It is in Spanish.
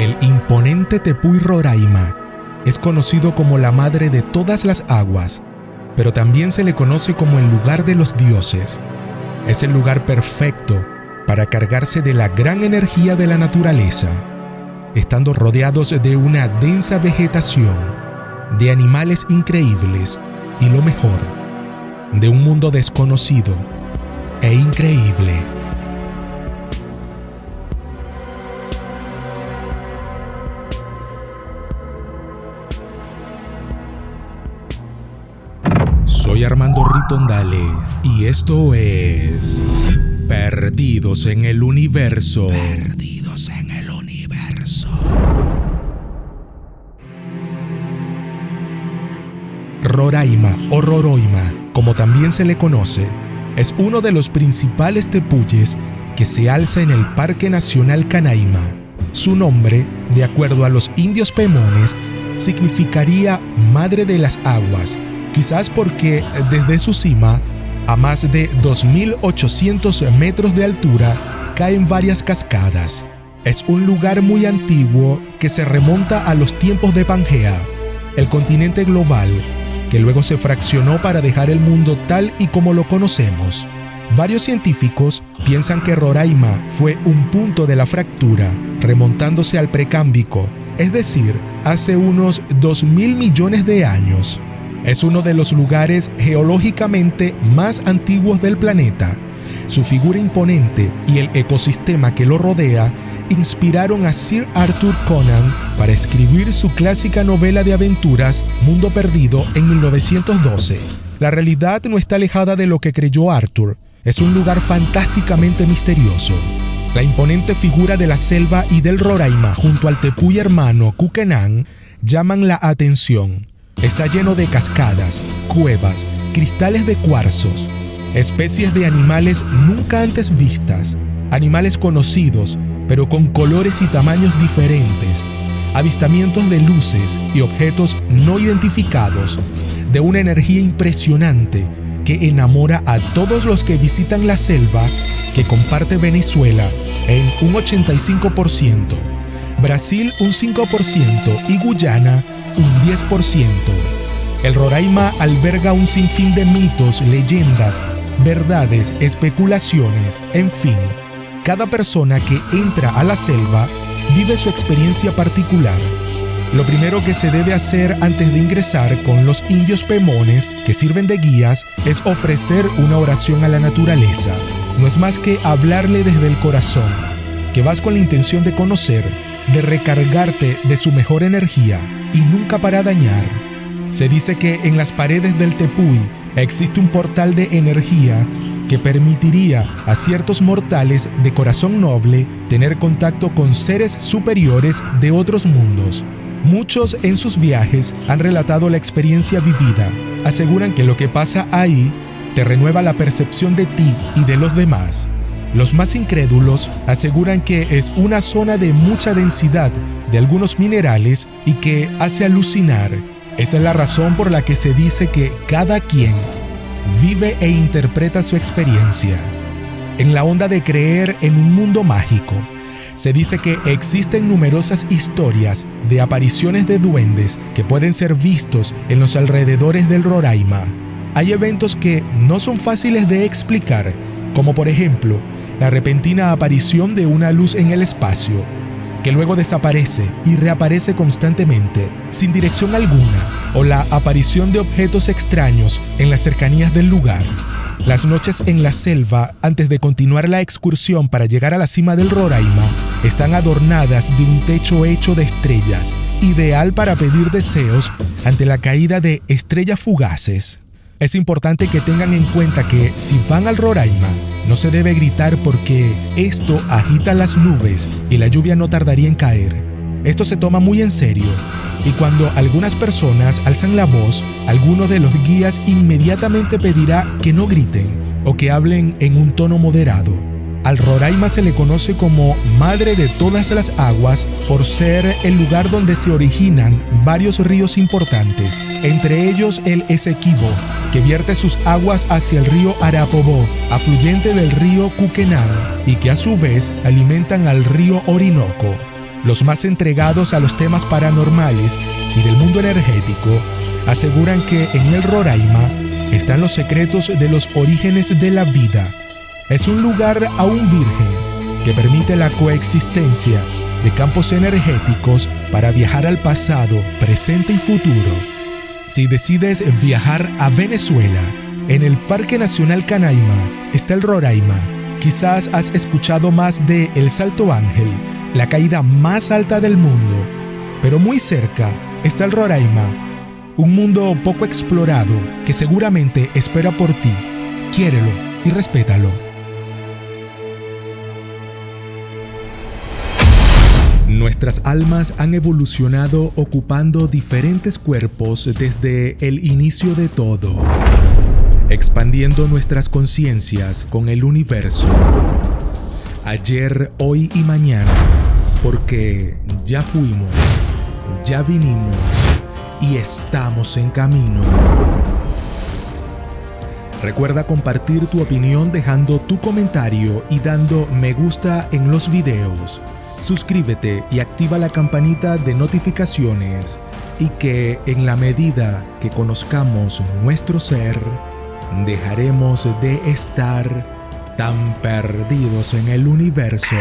El imponente Tepuy Roraima es conocido como la madre de todas las aguas, pero también se le conoce como el lugar de los dioses. Es el lugar perfecto para cargarse de la gran energía de la naturaleza, estando rodeados de una densa vegetación, de animales increíbles y lo mejor, de un mundo desconocido e increíble. Soy Armando Ritondale y esto es Perdidos en el Universo. Perdidos en el Universo. Roraima o Roroima, como también se le conoce, es uno de los principales tepuyes que se alza en el Parque Nacional Canaima. Su nombre, de acuerdo a los indios pemones, significaría Madre de las Aguas quizás porque desde su cima, a más de 2.800 metros de altura, caen varias cascadas. Es un lugar muy antiguo que se remonta a los tiempos de Pangea, el continente global, que luego se fraccionó para dejar el mundo tal y como lo conocemos. Varios científicos piensan que Roraima fue un punto de la fractura, remontándose al precámbico, es decir, hace unos 2.000 millones de años. Es uno de los lugares geológicamente más antiguos del planeta. Su figura imponente y el ecosistema que lo rodea inspiraron a Sir Arthur Conan para escribir su clásica novela de aventuras Mundo Perdido en 1912. La realidad no está alejada de lo que creyó Arthur. Es un lugar fantásticamente misterioso. La imponente figura de la selva y del Roraima junto al tepuy hermano Kukenan llaman la atención. Está lleno de cascadas, cuevas, cristales de cuarzos, especies de animales nunca antes vistas, animales conocidos, pero con colores y tamaños diferentes, avistamientos de luces y objetos no identificados, de una energía impresionante que enamora a todos los que visitan la selva que comparte Venezuela en un 85%, Brasil un 5% y Guyana un 10%. El Roraima alberga un sinfín de mitos, leyendas, verdades, especulaciones, en fin. Cada persona que entra a la selva vive su experiencia particular. Lo primero que se debe hacer antes de ingresar con los indios pemones que sirven de guías es ofrecer una oración a la naturaleza. No es más que hablarle desde el corazón, que vas con la intención de conocer, de recargarte de su mejor energía y nunca para dañar. Se dice que en las paredes del Tepuy existe un portal de energía que permitiría a ciertos mortales de corazón noble tener contacto con seres superiores de otros mundos. Muchos en sus viajes han relatado la experiencia vivida. Aseguran que lo que pasa ahí te renueva la percepción de ti y de los demás. Los más incrédulos aseguran que es una zona de mucha densidad de algunos minerales y que hace alucinar. Esa es la razón por la que se dice que cada quien vive e interpreta su experiencia. En la onda de creer en un mundo mágico, se dice que existen numerosas historias de apariciones de duendes que pueden ser vistos en los alrededores del Roraima. Hay eventos que no son fáciles de explicar, como por ejemplo la repentina aparición de una luz en el espacio, que luego desaparece y reaparece constantemente, sin dirección alguna, o la aparición de objetos extraños en las cercanías del lugar. Las noches en la selva, antes de continuar la excursión para llegar a la cima del Roraima, están adornadas de un techo hecho de estrellas, ideal para pedir deseos ante la caída de estrellas fugaces. Es importante que tengan en cuenta que si van al Roraima, no se debe gritar porque esto agita las nubes y la lluvia no tardaría en caer. Esto se toma muy en serio y cuando algunas personas alzan la voz, alguno de los guías inmediatamente pedirá que no griten o que hablen en un tono moderado. Al Roraima se le conoce como Madre de todas las aguas por ser el lugar donde se originan varios ríos importantes, entre ellos el Esequibo, que vierte sus aguas hacia el río Arapobó, afluyente del río Cuquenán, y que a su vez alimentan al río Orinoco. Los más entregados a los temas paranormales y del mundo energético aseguran que en el Roraima están los secretos de los orígenes de la vida. Es un lugar aún virgen que permite la coexistencia de campos energéticos para viajar al pasado, presente y futuro. Si decides viajar a Venezuela, en el Parque Nacional Canaima está el Roraima. Quizás has escuchado más de El Salto Ángel, la caída más alta del mundo, pero muy cerca está el Roraima, un mundo poco explorado que seguramente espera por ti. Quiérelo y respétalo. Nuestras almas han evolucionado ocupando diferentes cuerpos desde el inicio de todo, expandiendo nuestras conciencias con el universo. Ayer, hoy y mañana, porque ya fuimos, ya vinimos y estamos en camino. Recuerda compartir tu opinión dejando tu comentario y dando me gusta en los videos. Suscríbete y activa la campanita de notificaciones y que en la medida que conozcamos nuestro ser, dejaremos de estar tan perdidos en el universo.